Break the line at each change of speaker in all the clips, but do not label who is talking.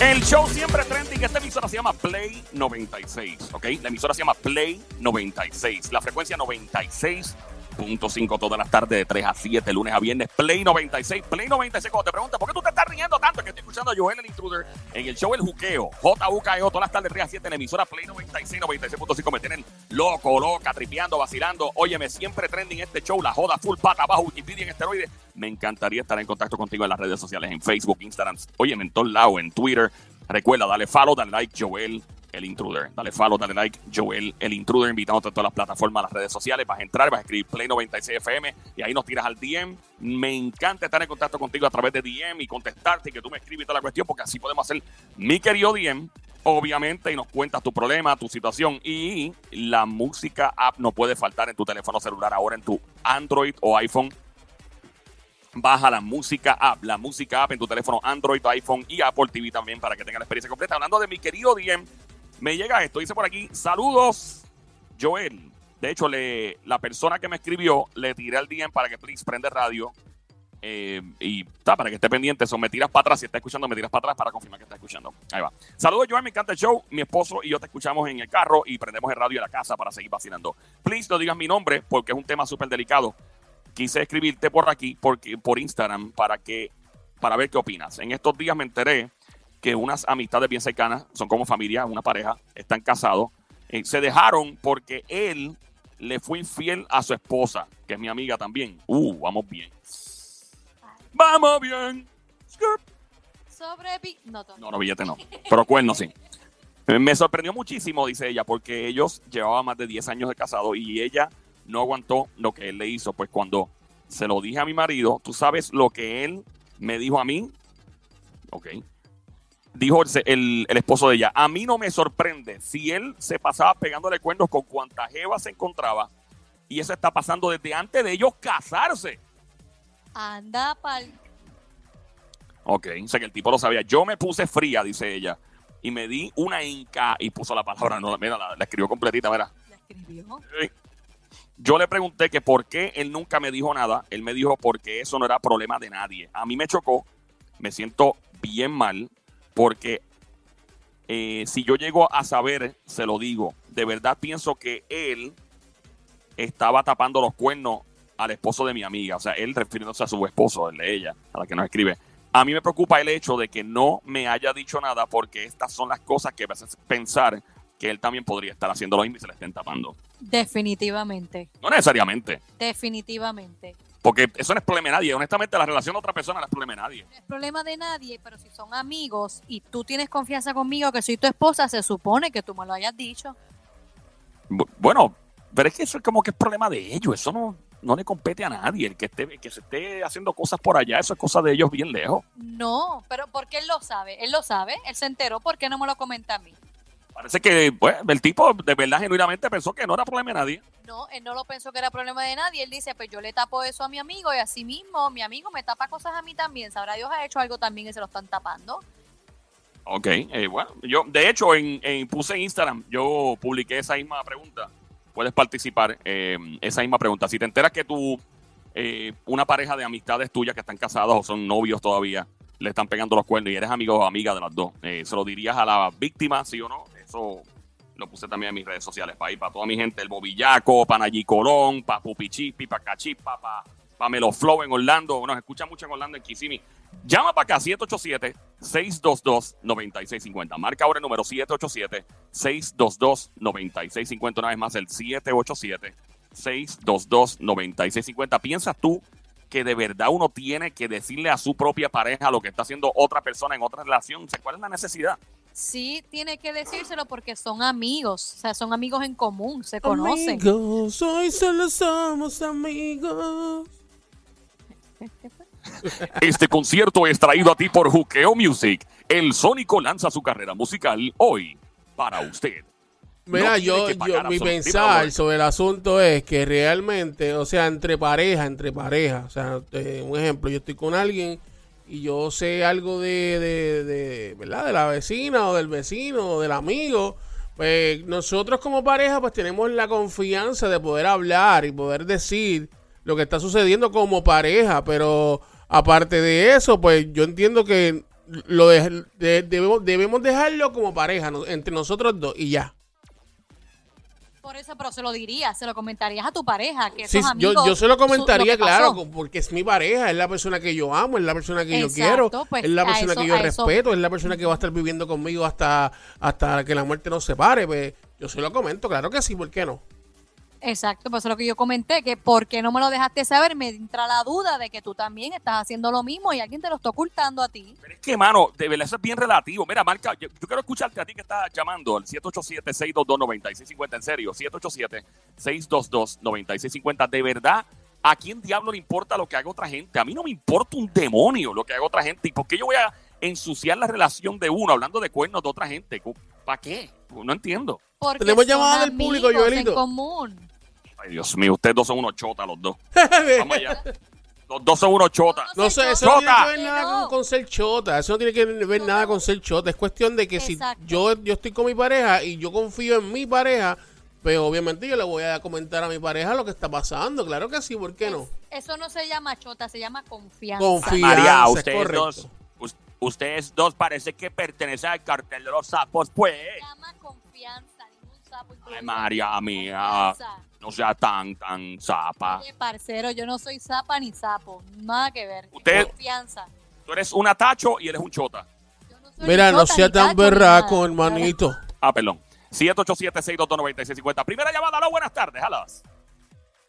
El show siempre trending. Esta emisora se llama Play 96, ¿ok? La emisora se llama Play 96. La frecuencia 96.5 todas las tardes de 3 a 7, lunes a viernes. Play 96. Play 96. Cuando te preguntan, ¿por qué tú te estás riendo tanto? Que estoy escuchando a Joel el Intruder en el show El Juqueo. JUKEO todas las tardes de 3 a 7 en la emisora Play 96, 96.5. Me tienen loco, loca, tripeando, vacilando. Óyeme, siempre trending este show. La joda full pata bajo Wikipedia en esteroides. Me encantaría estar en contacto contigo en las redes sociales, en Facebook, Instagram, óyeme, en todos lados, en Twitter. Recuerda, dale follow, dale like, Joel, el intruder. Dale follow, dale like, Joel, el intruder. Invitándote a todas las plataformas, las redes sociales. Vas a entrar, vas a escribir Play 96 FM y ahí nos tiras al DM. Me encanta estar en contacto contigo a través de DM y contestarte y que tú me escribes toda la cuestión porque así podemos hacer mi querido DM. Obviamente, y nos cuentas tu problema, tu situación. Y la música app no puede faltar en tu teléfono celular ahora, en tu Android o iPhone baja la música app, la música app en tu teléfono Android, iPhone y Apple TV también para que tengas la experiencia completa. Hablando de mi querido Diem, me llega esto, dice por aquí, saludos, Joel. De hecho, le, la persona que me escribió, le tiré al Diem para que please prende radio. eh, y está, para que esté pendiente, eso me tiras para atrás. Si está escuchando, me tiras para atrás para confirmar que está escuchando. Ahí va. Saludos, Joel, me encanta el show. Mi esposo y yo te escuchamos en el carro y prendemos el radio en la casa para seguir vacilando. Please, no digas mi nombre porque es un tema súper delicado quise escribirte por aquí, porque, por Instagram, para que para ver qué opinas. En estos días me enteré que unas amistades bien cercanas, son como familia, una pareja, están casados, eh, se dejaron porque él le fue infiel a su esposa, que es mi amiga también. Uh, vamos bien. Vamos bien.
Sobrevi... No,
No, no, billete no. Pero cuerno sí. Eh, Me sorprendió muchísimo, dice ella, porque ellos llevaban más de 10 años de casado y ella no aguantó lo que él le hizo. Pues cuando se lo dije a mi marido, tú sabes lo que él me dijo a mí. Ok. Dijo el, el- el esposo de ella, a mí no me sorprende si él se pasaba pegándole cuernos con cuanta jeva se encontraba y eso está pasando desde antes de ellos casarse.
Anda pal...
Ok, sea que el tipo lo sabía. Yo me puse fría, dice ella, y me di una inca y puso la palabra, no, mira, la, la escribió completita, mira.
La escribió.
Yo le pregunté que por qué él nunca me dijo nada. Él me dijo porque eso no era problema de nadie. A mí me chocó, me siento bien mal, porque eh, si yo llego a saber, se lo digo. De verdad pienso que él estaba tapando los cuernos al esposo de mi amiga. O sea, él refiriéndose a su esposo, el de ella, a la que nos escribe. A mí me preocupa el hecho de que no me haya dicho nada porque estas son las cosas que me hacen pensar que él también podría estar haciendo lo mismo y se le estén tapando.
Definitivamente.
No necesariamente.
Definitivamente.
Porque eso no es problema de nadie. Honestamente, la relación de otra persona no es problema de nadie.
No es problema de nadie, pero si son amigos y tú tienes confianza conmigo que soy tu esposa, se supone que tú me lo hayas dicho.
Bu- Bueno, pero es que eso es como que es problema de ellos. Eso no, no le compete a nadie. El que, esté, el que se esté haciendo cosas por allá, eso es cosa de ellos bien lejos.
No, pero porque él lo sabe. Él lo sabe, él se enteró, ¿por qué no me lo comenta a mí?
Parece que pues, el tipo de verdad genuinamente pensó que no era problema de nadie.
No, él no lo pensó que era problema de nadie. Él dice, pues yo le tapo eso a mi amigo y así mismo mi amigo me tapa cosas a mí también. Sabrá Dios ha hecho algo también y se lo están tapando.
Ok, eh, bueno, yo de hecho en, en- puse en Instagram, yo publiqué esa misma pregunta. Puedes participar, eh, esa misma pregunta. Si te enteras que tú, eh, una pareja de amistades tuyas que están casados o son novios todavía, le están pegando los cuernos y eres amigo o amiga de las dos, eh, ¿se lo dirías a la víctima, sí o no? Lo puse también en mis redes sociales, para ir para toda mi gente, el Bobillaco, para Colón, para Pupichipi, para Cachipa, para pa Melo Flow en Orlando, nos escucha mucho en Orlando, en Kissimmee. Llama para acá, 787-622-9650. Marca ahora el número 787-622-9650. Una vez más, el 787-622-9650. ¿Piensas tú que de verdad uno tiene que decirle a su propia pareja lo que está haciendo otra persona en otra relación? ¿Cuál es la necesidad?
Sí, tiene que decírselo porque son amigos. O sea, son amigos en común, se conocen.
Amigos, hoy solo somos amigos.
Este concierto es traído a ti por Juqueo Music. El Sónico lanza su carrera musical hoy para usted.
Mira,
No
yo, yo mi pensar sobre el asunto es que realmente, o sea, entre pareja, entre pareja, o sea, eh, un ejemplo, yo estoy con alguien y yo sé algo de, de, de, ¿verdad? De la vecina o del vecino o del amigo, pues nosotros como pareja pues tenemos la confianza de poder hablar y poder decir lo que está sucediendo como pareja, pero aparte de eso, pues yo entiendo que lo de- de- debemos, debemos dejarlo como pareja entre nosotros dos y ya.
Por eso, pero se lo dirías, se lo comentarías a tu pareja, que
Sí,
esos
yo,
amigos,
yo se lo comentaría, claro, porque es mi pareja, es la persona que yo amo, es la persona que yo quiero,
pues,
es la persona
eso-
que yo
eso-
respeto, es la persona que va a estar viviendo conmigo hasta, hasta que la muerte nos separe. Pues yo se lo comento, claro que sí, ¿por qué no?
Exacto, pues eso es lo que yo comenté, que por qué no me lo dejaste saber, me entra la duda de que tú también estás haciendo lo mismo y alguien te lo está ocultando a ti.
Pero es que, mano, de verdad eso es bien relativo. Mira, marca, yo, yo quiero escucharte a ti que estás llamando al 787-622-9650. En serio, 787-622-9650. De verdad, ¿a quién diablo le importa lo que haga otra gente? A mí no me importa un demonio lo que haga otra gente. ¿Y por qué yo voy a ensuciar la relación de uno hablando de cuernos de otra gente? ¿Para qué? No entiendo.
Porque
Tenemos llamada del público, Joelito.
en común.
Ay, Dios mío, ustedes dos son unos chotas los dos. Vamos allá. Los dos son unos chotas.
No sé, eso
Chota.
no tiene que ver nada con, con ser chota. Eso no tiene que ver
No,
nada con ser chota. Es cuestión de que
Exacto.
si yo, yo estoy con mi pareja y yo confío en mi pareja, pues obviamente yo le voy a comentar a mi pareja lo que está pasando. Claro que sí, ¿por qué no?
Eso no se llama chota, se llama confianza.
Confianza.
María,
es
ustedes
correcto.
dos, us- ustedes dos parece que pertenecen al cartel de los sapos, pues.
Se llama confianza, sapo.
Ay. María mía, no sea tan, tan zapa.
Oye, parcero, yo no soy zapa ni sapo, nada que ver.
Usted-
Confianza.
Tú eres una tacho y eres un chota.
Yo no soy
Mira, no sea tan berraco, hermanito.
Ah, perdón. 787-622-9650. Primera llamada, hola, buenas tardes, alas.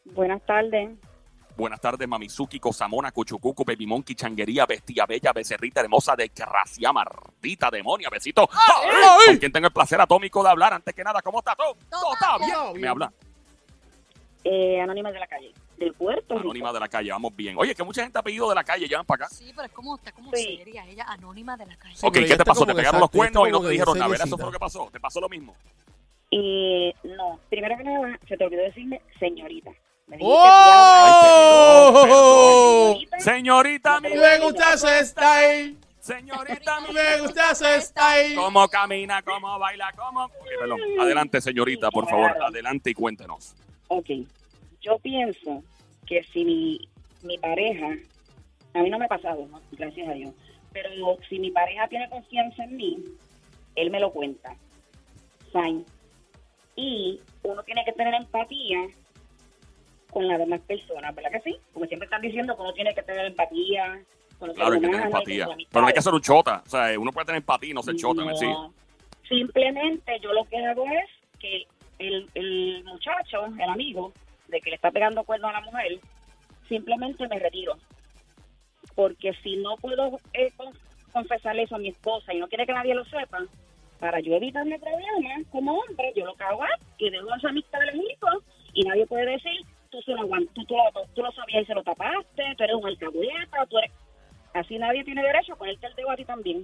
Buenas tardes.
Buenas tardes, Mamizuki, Cosamona, Cuchucucu, Baby Monkey, Changuería, Bestia Bella, Becerrita Hermosa, Desgracia, Mardita, Demonia, Besito.
ay.
Con quien tengo el placer atómico de hablar. Antes que nada, ¿cómo está todo? Todo está bien.
bien.
Me habla.
Eh, Anónima de la calle, del Puerto Rico.
Anónima de la calle, vamos bien. Oye, que mucha gente ha pedido de la calle, llaman para acá.
Sí, pero es como, está como
Sí.
seria, ella anónima de la calle.
Sí,
ok, ¿qué te pasó? ¿Te pegaron los cuernos y no te dijeron nada? Eso fue lo que pasó. ¿Te pasó lo mismo?
Y no, primero que nada, se te olvidó decirme señorita. Me dijiste
¡Oh!
señorita.
Señorita, mi
Me gusta ese style.
Señorita, mi
Me gusta ese style.
¿Cómo camina? ¿Cómo baila? ¿Cómo? Perdón. Adelante, señorita, por favor. Adelante y cuéntenos.
Ok, yo pienso que si mi, mi pareja, a mí no me ha pasado, ¿no? gracias a Dios, pero si mi pareja tiene confianza en mí, él me lo cuenta. Fine. Y uno tiene que tener empatía con las demás personas, ¿verdad que sí? Porque siempre están diciendo que uno tiene que tener empatía
Claro, hay que tener empatía. Pero no hay que ser un chota. O sea, uno puede tener empatía y no ser chota. ¿me
No.
sigue?
Simplemente yo lo que hago es que el, el muchacho, el amigo, de que le está pegando cuerno a la mujer, simplemente me retiro. Porque si no puedo eh, con- confesarle eso a mi esposa y no quiere que nadie lo sepa, para yo evitarme problemas como hombre, yo lo que hago es que dejo esa amistad lejos y nadie puede decir, tú, se lo, tú, tú, lo, tú lo sabías y se lo tapaste, tú eres un alcahueta, tú eres... Así nadie tiene derecho a ponerte el dedo a ti también.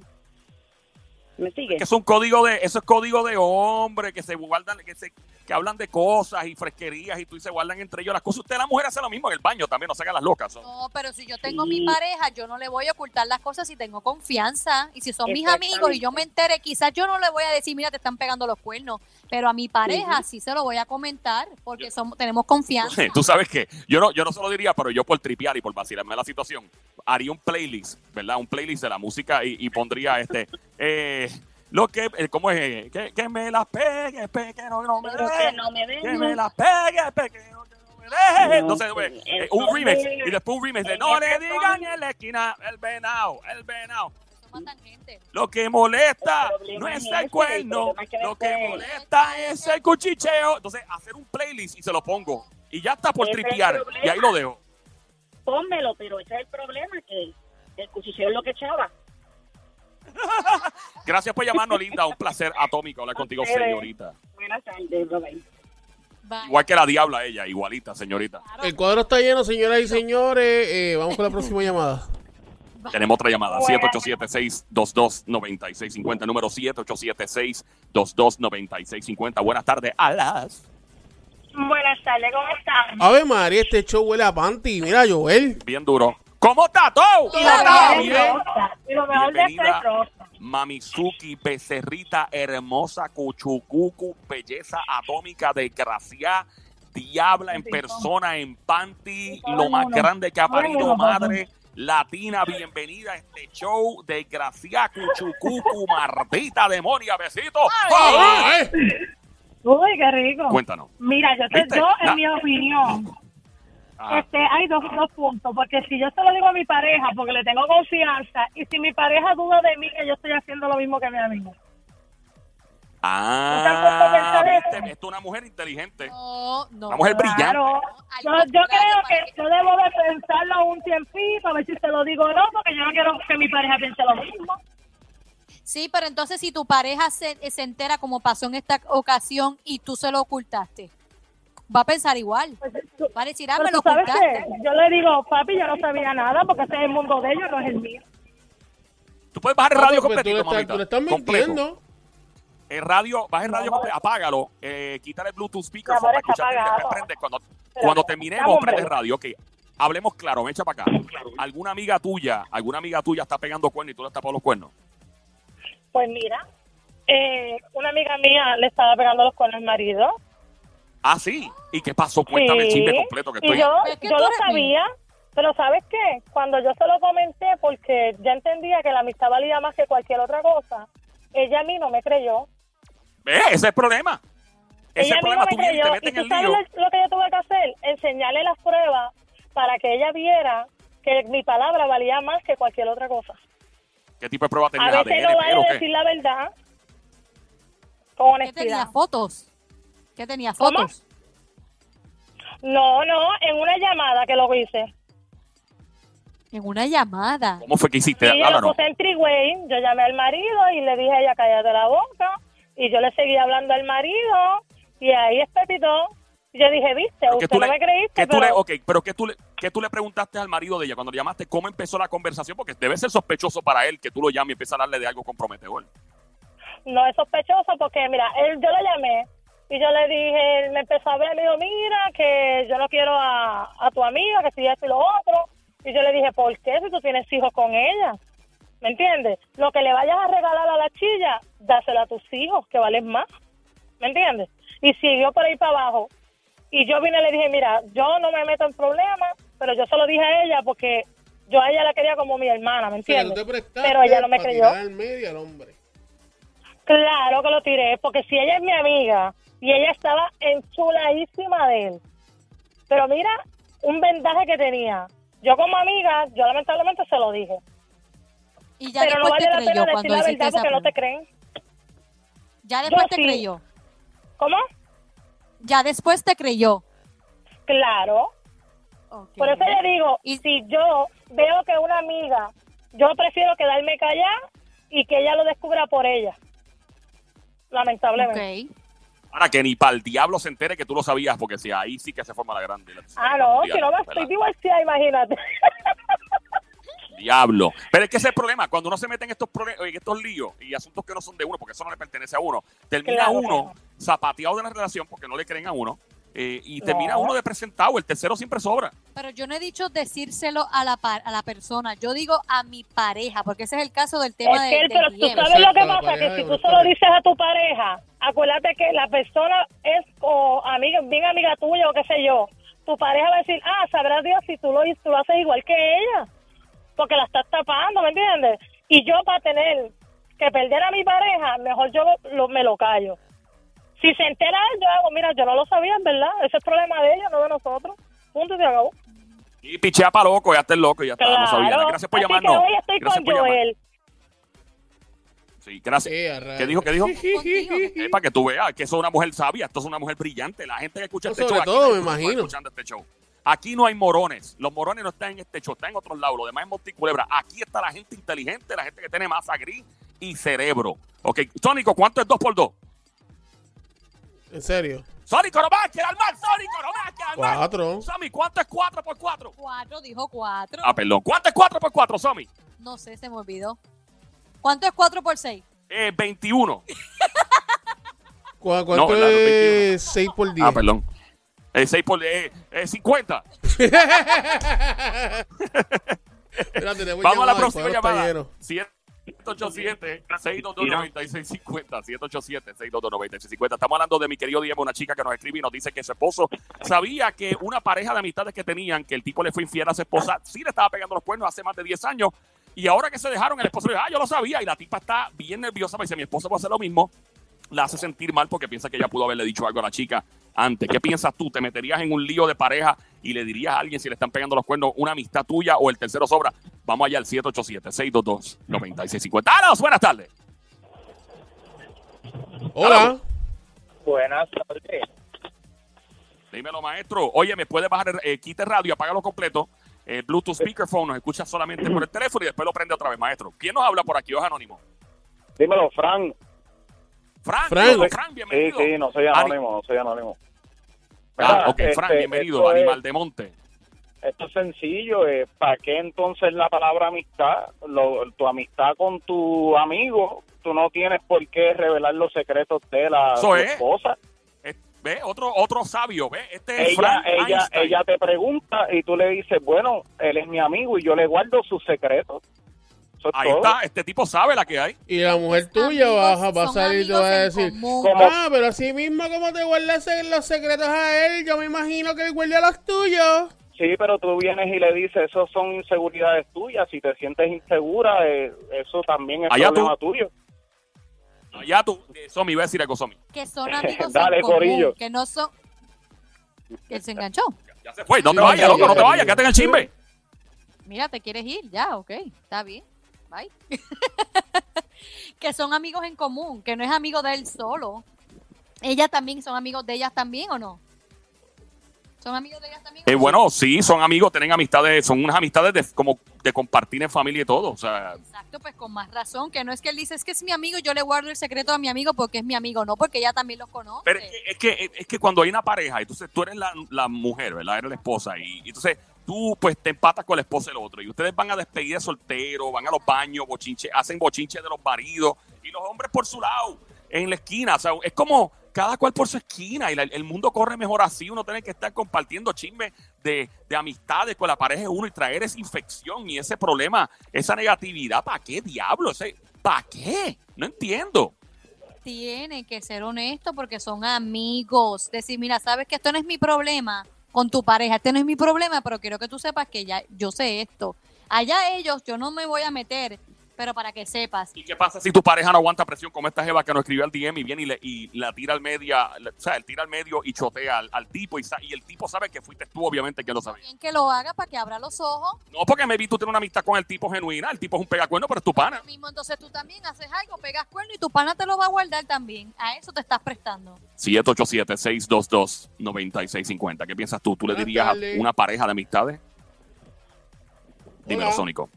¿Me sigue?
Que es un código de, eso es código de hombre, que se guardan, que se, que hablan de cosas y fresquerías y tú y se guardan entre ellos las cosas. Usted la mujer hace lo mismo en el baño también, no se hagan las locas. son-
No, pero si yo tengo
Sí.
mi pareja, yo no le voy a ocultar las cosas si tengo confianza. Y si son mis amigos y yo me entere, quizás yo no le voy a decir, mira, te están pegando los cuernos. Pero a mi pareja sí se lo voy a comentar porque somos, tenemos confianza.
Tú sabes que yo no, yo no se lo diría, pero yo por tripear y por vacilarme la situación, haría un playlist, ¿verdad? Un playlist de la música y, y pondría este, eh, lo que, eh, ¿cómo es? Que, que me las pegue, pegue, no, no me
Pero que
deje,
no me
que me las pegue, pegue, no, que no me deje.
No,
Entonces,
pues,
eh, eh, un
entonces,
remix y después un remix de no le
ese
digan
son-
en la esquina el venado, el venado.
Gente.
Lo que molesta no es el cuerno,
que
lo que molesta es el cuchicheo. Entonces, hacer un playlist y se lo pongo. Y ya está por tripear. Y ahí lo dejo.
Pónmelo, pero ese es el problema, que el cuchilleo es lo que echaba.
Gracias por llamarnos, Linda. Un placer atómico hablar contigo, señorita.
Buenas tardes.
Bye.
Igual que la diabla ella, igualita, señorita.
El cuadro está lleno, señoras y señores. Eh, vamos con la próxima llamada.
Tenemos otra llamada, 787-622-9650, número 787-622-9650. Buenas tardes, alas.
Buenas tardes, ¿cómo están?
A ver, María, este show huele a panty. Mira, Joel.
Bien duro. ¿Cómo está todo? Bien.
Y lo mejor de es rosa.
Mamizuki, becerrita hermosa, cuchucucu, belleza atómica, desgraciada, diabla en persona, en panty, lo más grande que ha parido madre, latina, bienvenida a este show de Gracia Cuchucucu, Martita Demonia, besitos.
Ay.
Uy, qué rico.
Cuéntanos.
Mira, yo, te,
La-
en mi opinión,
Ajá.
este, hay dos, dos puntos, porque si yo se lo digo a mi pareja, porque le tengo confianza, y si mi pareja duda de mí, que yo estoy haciendo lo mismo que mi amigo.
Ah,
¿No te has puesto a pensar
viste, es una mujer inteligente.
No, no.
Una mujer brillante.
Claro. Yo, creo que yo debo de pensarlo un tiempito, a ver si se lo digo o no, porque yo no quiero que mi pareja piense lo mismo.
Sí, pero entonces si tu pareja se, se entera como pasó en esta ocasión y tú se lo ocultaste, va a pensar igual.
Pues,
Va a decir, ah,
pero
me lo
tú que yo le digo, papi, yo no sabía nada, porque ese es el mundo de ellos, no es el mío.
Tú puedes bajar el radio
tú,
completito,
le estás, tú le estás mintiendo.
El radio, baja el radio, completo, apágalo, eh, quítale el Bluetooth speaker
amor,
para escucharte. después prende. Cuando, cuando terminemos, prende el radio. Ok, hablemos claro, me echa para acá. ¿Alguna amiga tuya, alguna amiga tuya está pegando cuernos y tú le estás por los cuernos?
Pues mira, eh, una amiga mía le estaba pegando los cuernos al marido.
Ah, sí. ¿Y qué pasó? Cuéntame el chisme completo que
Y
estoy.
yo,
Es que
yo
tú
lo sabía, pero ¿sabes qué? Cuando yo se lo comenté, porque ya entendía que la amistad valía más que cualquier otra cosa, ella a mí no me creyó.
¿Ves? Ese es el problema. Ese es
ella
el
a mí
problema.
no me
Tú vienes y te
creyó. ¿Y tú
el
sabes
lío.
lo, lo que yo tuve que hacer? Enseñarle las pruebas para que ella viera que mi palabra valía más que cualquier otra cosa.
¿Qué tipo de prueba
A
tenías?
veces
¿ADN,
no vale decir la verdad con
¿Qué tenía
honestidad.
fotos? ¿Qué tenía
¿Cómo?
fotos?
No, no, en una llamada que lo hice.
En una llamada.
¿Cómo fue que hiciste?
Y yo puse en triway, yo llamé al marido y le dije a ella, cállate la boca. Y yo le seguí hablando al marido y ahí es Pepito. Y yo dije, viste,
¿Qué
usted
tú
no
le-
me creíste,
¿Qué tú le, ok, pero ¿qué tú, le, ¿qué tú le preguntaste al marido de ella cuando le llamaste? ¿Cómo empezó la conversación? Porque debe ser sospechoso para él que tú lo llames y empiezas a hablarle de algo comprometedor.
no es sospechoso porque, mira, él, yo lo llamé y yo le dije, él me empezó a hablar, me dijo, mira, que yo no quiero a, a tu amiga, que si esto y lo otro. Y yo le dije, ¿por qué si tú tienes hijos con ella? ¿Me entiendes? Lo que le vayas a regalar a la chilla, dáselo a tus hijos, que valen más. ¿Me entiendes? Y siguió por ahí para abajo. Y yo vine y le dije, mira, yo no me meto en problemas, pero yo se lo dije a ella porque yo a ella la quería como mi hermana, ¿me entiendes? Pero ella no me creyó.
al medio al hombre.
Claro que lo tiré, porque si ella es mi amiga y ella estaba enchuladísima de él. Pero mira, un vendaje que tenía. Yo como amiga, yo lamentablemente se lo dije.
Y ya
pero no vale la pena decir la verdad porque no te creen.
Ya después
Yo
te
sí.
creyó.
¿Cómo?
Ya después te creyó.
Claro. Por eso le digo,
Y-
si yo veo que una amiga, yo prefiero quedarme callada y que ella lo descubra por ella. Lamentablemente.
Ok.
Ahora que ni para el diablo se entere que tú lo sabías, porque si ahí sí que se forma la grande. la-
Ah, no, si no me estoy divorciada, imagínate.
Diablo. Pero es que ese es el problema. Cuando uno se mete en estos, en estos líos y asuntos que no son de uno, porque eso no le pertenece a uno, termina
Claro,
uno
claro.
zapateado de la relación porque no le creen a uno eh, y
No.
termina uno de presentado. El tercero siempre sobra.
Pero yo no he dicho decírselo a la, par- a la persona, yo digo a mi pareja, porque ese es el caso del tema
Es
de,
que,
del
pero tú
DM.
sabes lo que pasa, que si tú
uno,
se lo
correcto.
dices a tu pareja, acuérdate que la persona es o amiga, bien amiga tuya o qué sé yo. Tu pareja va a decir, ah, sabrá Dios si tú lo, tú lo haces igual que ella, porque la estás tapando, ¿me entiendes? Y yo para tener que perder a mi pareja, mejor yo lo- me lo callo. Si se entera él, yo hago, mira, yo no lo sabía, en verdad, ese es problema de ella, no de nosotros. Punto y se acabó.
Y pichea para loco, ya está el loco, ya está. No sabía.
Claro.
Gracias por
Así
llamarnos.
que hoy estoy
Gracias
con. Joel.
Sí, gracias. ¿Qué dijo? ¿Qué dijo? Eh, para que tú veas que eso es una mujer sabia, esto es una mujer brillante. La gente que escucha
No,
este
sobre
show. aquí
todo,
hay
me imagino.
escuchando este show. Aquí no hay morones. Los morones no están en este show, están en otros lados. Lo demás es monticulebra. Aquí está la gente inteligente, la gente que tiene masa gris y cerebro. Ok, Sónico, ¿cuánto es 2 por 2
En serio.
Más, quiere al mar, más, quiere al mar.
Cuatro.
Somi, ¿cuánto es 4 por 4?
Cuatro, dijo cuatro.
Ah, perdón. ¿Cuánto es 4 por 4, Somi?
No sé, se me olvidó. ¿Cuánto es cuatro por seis?
Eh, 21.
¿Cu- ¿Cuánto es 6 por 10?
Ah, perdón. Eh, 6 por eh, eh, 50.
Mira, tenemos
Vamos a la próxima llamada.
Lleno.
Siete- 787-622-9650. 787-622-9650. Estamos hablando de mi querido Diego, una chica que nos escribe y nos dice que su esposo sabía que una pareja de amistades que tenían, que el tipo le fue infiel a su esposa, sí le estaba pegando los cuernos hace más de 10 años. Y ahora que se dejaron, el esposo le dijo, ah, yo lo sabía. Y la tipa está bien nerviosa, me dice, mi esposo va a hacer lo mismo. La hace sentir mal porque piensa que ella pudo haberle dicho algo a la chica antes. ¿Qué piensas tú? ¿Te meterías en un lío de pareja y le dirías a alguien si le están pegando los cuernos una amistad tuya o el tercero sobra? Vamos allá al 787-622-9650. ¡Alos! Buenas tardes.
Hola.
Buenas tardes.
Dímelo, maestro. Oye, ¿me puedes bajar el eh, quite radio, apágalo completo? Eh, Bluetooth speakerphone, nos escucha solamente por el teléfono y después lo prende otra vez, maestro. ¿Quién nos habla por aquí? ¿O es anónimo?
Dímelo, Frank.
Frank,
Frank.
Frank,
Sí,
bienvenido.
sí, no soy
Ani-
anónimo, no soy anónimo.
Ah, ok, Frank,
este,
bienvenido,
es-
animal de monte.
Esto es sencillo. eh, ¿Para qué entonces la palabra amistad? Lo- tu amistad con tu amigo, tú no tienes por qué revelar los secretos de la
es.
esposa.
Eh, ¿Ve? Otro, otro sabio, ¿ve? Este es
Ella,
Frank
ella,
Einstein.
ella te pregunta y tú le dices, bueno, él es mi amigo y yo le guardo sus secretos. Eso es
Ahí
todo.
está, este tipo sabe la que hay.
Y la mujer tuya va, a- va a salir y te va a decir, ah, pero así mismo como te guardas los secretos a él, yo me imagino que él guarda los tuyos.
Sí, pero tú vienes y le dices, eso son inseguridades tuyas. Si te sientes insegura, eh, eso también es
Allá
problema
tú.
tuyo.
Ya tú, eh, Somi, voy a decir algo, Somi.
Que son amigos
Dale,
en común,
corillo.
que no son... Él se enganchó.
Ya se fue, no te vayas,
ya,
loco, no te
ya.
vayas, quédate en el chimbe.
Mira, ¿te quieres ir? Ya, ok, está bien. Bye. que son amigos en común, que no es amigo de él solo. Ellas también son amigos de ellas también, ¿o no? ¿Son amigos de ellas también?
Eh,
no?
bueno, sí, son amigos, tienen amistades, son unas amistades de, como de compartir en familia y todo. O sea,
Exacto, pues con más razón, que no es que él dice, es que es mi amigo yo le guardo el secreto a mi amigo porque es mi amigo, no, porque ella también los conoce.
Pero es que, es que, es que cuando hay una pareja, entonces tú eres la, la mujer, ¿verdad? Eres la esposa. Y, y entonces tú pues te empatas con la esposa del otro. Y ustedes van a despedir de soltero, van a los baños, bochinche, hacen bochinche de los maridos. Y los hombres por su lado, en la esquina. O sea, es como cada cual por su esquina. Y el mundo corre mejor así. Uno tiene que estar compartiendo chismes de, de amistades con la pareja de uno y traer esa infección y ese problema, esa negatividad. ¿Para qué diablo? ¿Para qué? No entiendo.
Tienen que ser honestos porque son amigos. Decir, mira, sabes que esto no es mi problema con tu pareja, este no es mi problema, pero quiero que tú sepas que ya yo sé esto. Allá ellos, yo no me voy a meter, pero para que sepas.
¿Y qué pasa si tu pareja no aguanta presión como esta jeva que nos escribió al DM y viene y, le, y la tira al media, o sea, él tira al medio y chotea al, al tipo y, sa- y el tipo sabe que fuiste tú, obviamente que lo sabía.
Bien que lo haga para que abra los ojos.
No porque me vi tú tener una amistad con el tipo genuina, el tipo es un pegacuerno, pero es tu pana.
Lo mismo, entonces tú también haces algo, pegas cuerno y tu pana te lo va a guardar también. A eso te estás prestando.
787-622-9650. ¿Qué piensas tú? ¿Tú le dirías a una pareja de amistades? Dímelo,
Hola.
Sónico.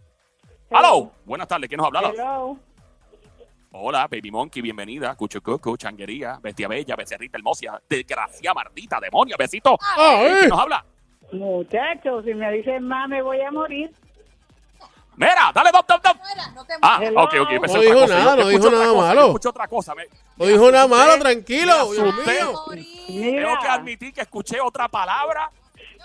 ¡Aló! Buenas tardes, ¿quién nos habla?
Hello.
Hola, Baby Monkey, bienvenida. Cuchucucu, changuería, bestia bella, becerrita hermosa, desgracia maldita, demonia, besito.
Ah,
¿Quién nos habla?
Muchachos, si me dicen más, me voy a morir.
Mira, dale, dop, dop, dop.
Fuera, no te
Ah,
Hello.
ok, ok. pensé
No
otra
dijo
cosa.
nada,
Yo
no dijo
otra
nada
cosa,
malo.
yo escucho otra cosa. Me-
No dijo nada
escuché-
malo, tranquilo, Dios mío.
morir.
Tengo que admitir que escuché otra palabra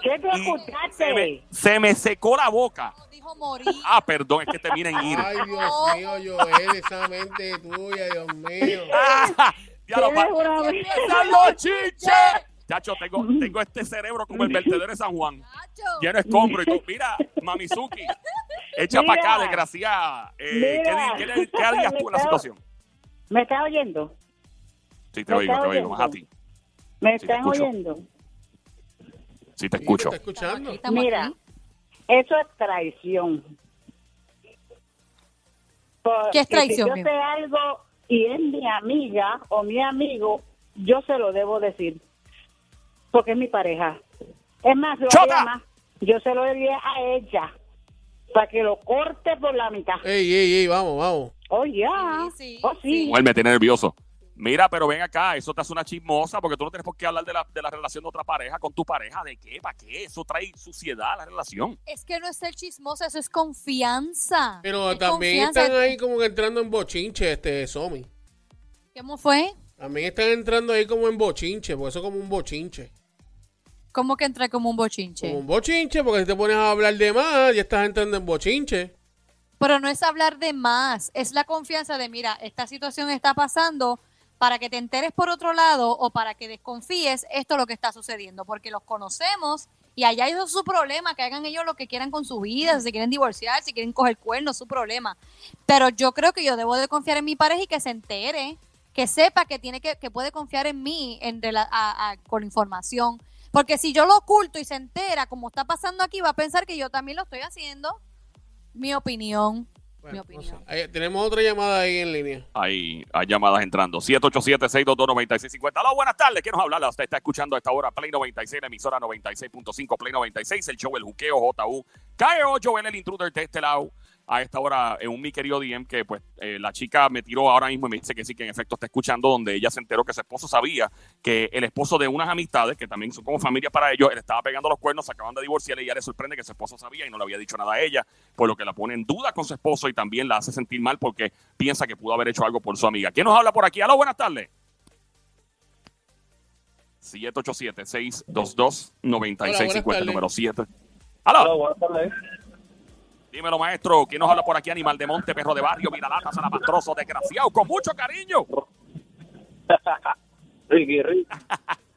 ¿Qué
y se me,
escuchaste?
se me secó la boca.
Dijo morir.
Ah, perdón, es que te miren ir.
Ay, Dios mío, Joel, esa mente tuya, Dios mío.
Ah, ya lo ¡Empiezan los chiches! Chacho, tengo, tengo este cerebro como el vertedero de San Juan.
Nacho.
Lleno de escombro y tú, mira, Mamizuki, echa para acá, desgraciada. Eh, ¿qué, qué le- qué harías tú en la situación?
¿Me estás oyendo?
Sí, te oigo, te oigo, más a ti.
¿Me
Sí, te
están oyendo?
Sí, te escucho.
Mira, eso es traición. Porque
¿Qué es traición,
Si yo sé algo y es mi amiga o mi amigo, yo se lo debo decir. Porque es mi pareja. Es más, lo yo se lo diría a ella para que lo corte por la mitad.
Ey, ey, ey, vamos, vamos.
Oh, ya.
Sí, sí,
oh, sí.
Mujer, me tiene nervioso. Mira, pero ven acá, eso te hace una chismosa porque tú no tienes por qué hablar de la, de la relación de otra pareja con tu pareja. ¿De qué? ¿Para qué? Eso trae suciedad a la relación.
Es que no es ser chismosa, eso es confianza.
Pero
Es
también
confianza.
están ahí como que entrando en bochinche, este, Somi.
¿Cómo fue?
También están entrando ahí como en bochinche, porque eso es como un bochinche.
¿Cómo que entra como un bochinche?
Como un bochinche, porque si te pones a hablar de más, ya estás entrando en bochinche.
Pero no es hablar de más, es la confianza de, mira, esta situación está pasando para que te enteres por otro lado o para que desconfíes, esto es lo que está sucediendo, porque los conocemos y allá es su problema, que hagan ellos lo que quieran con su vida, si se quieren divorciar, si quieren coger cuernos, su problema. Pero yo creo que yo debo de confiar en mi pareja y que se entere, que sepa que tiene que, que puede confiar en mí en rela- a- a- con información. Porque si yo lo oculto y se entera, como está pasando aquí, va a pensar que yo también lo estoy haciendo. Mi opinión. Mi opinión.
Ahí- tenemos otra llamada ahí en línea.
Hay, hay llamadas entrando. 787-622-9650. Hola, buenas tardes. ¿Quién nos habla? Usted está escuchando a esta hora Play 96, la emisora 96.5 Play 96, el show El Juqueo JU. KO Joel, el intruder de este lado. A esta hora, en un mi querido DM, que pues eh, la chica me tiró ahora mismo y me dice que sí, que en efecto está escuchando, donde ella se enteró que su esposo sabía que el esposo de unas amistades, que también son como familia para ellos, él estaba pegando los cuernos, se acaban de divorciar y ella le sorprende que su esposo sabía y no le había dicho nada a ella, por lo que la pone en duda con su esposo y también la hace sentir mal porque piensa que pudo haber hecho algo por su amiga. ¿Quién nos habla por aquí? Aló, buenas tardes. 787-622-9650,
tardes.
número 7. Aló.
Hola, buenas tardes.
Dímelo, maestro. ¿Quién nos habla por aquí? Animal de monte, perro de barrio, viralata, salapastroso, desgraciado, con mucho cariño.
Ricky, Ricky.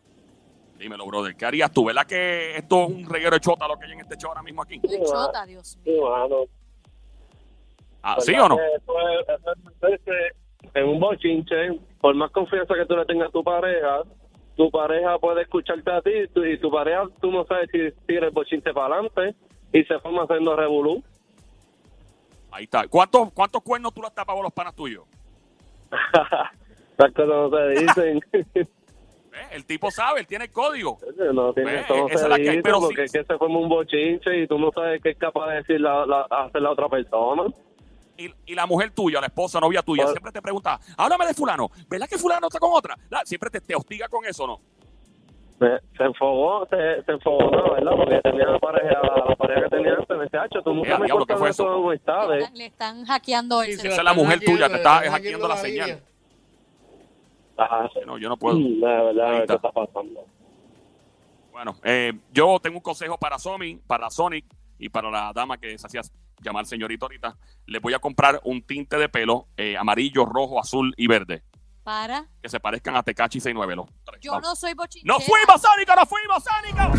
Dímelo, brother. ¿Qué harías tú? ¿Verdad que esto es un reguero de chota lo que hay en este show ahora mismo aquí?
Qué chota, Dios mío.
Sí, mano.
Ah, ¿Sí o no?
¿Verdad que eso es- eso es meterse En un bochinche, por más confianza que tú le tengas a tu pareja, tu pareja puede escucharte a ti y tu, y tu pareja, tú no sabes si tira el bochinche para adelante y se forma haciendo revolú.
Ahí está. ¿Cuántos, cuántos cuernos tú le has tapado a los panas tuyos?
Las cosas no se dicen.
¿Eh? El tipo sabe, él tiene el código.
no tiene, no
esa es la que hay, pero
porque
sí-
es que se forma un bochinche y tú no sabes qué es capaz de decir la, la- hacer la otra persona.
Y, y la mujer tuya, la esposa, novia tuya,
Pues-
siempre te pregunta, háblame de fulano. ¿Verdad que fulano está con otra? La- siempre te, te hostiga con eso, ¿no?
Se, enfogó, se, se enfogó, ¿no? ¿verdad? Porque tenía la pareja, la pareja que tenía antes, me decía, "Hacho, tú nunca me
diablo, ¿qué
cortas
fue
eso
eso?
de
Le
amistades.
están, le están hackeando el
Sí.
Esa es la mujer tuya, te está hackeando la señal.
Ajá.
No, yo no puedo.
La verdad, ¿qué
está.
pasando?
Bueno, eh, yo tengo un consejo para Sony, para Sonic y para la dama que se hacía llamar señorita ahorita. Les voy a comprar un tinte de pelo eh, amarillo, rojo, azul y verde.
Para.
Que se parezcan a Tecachi 69. Los tres.
Yo
Vamos.
no soy bochinchera.
¡Nos fuimos, Sónica! ¡Nos fuimos, Sónica!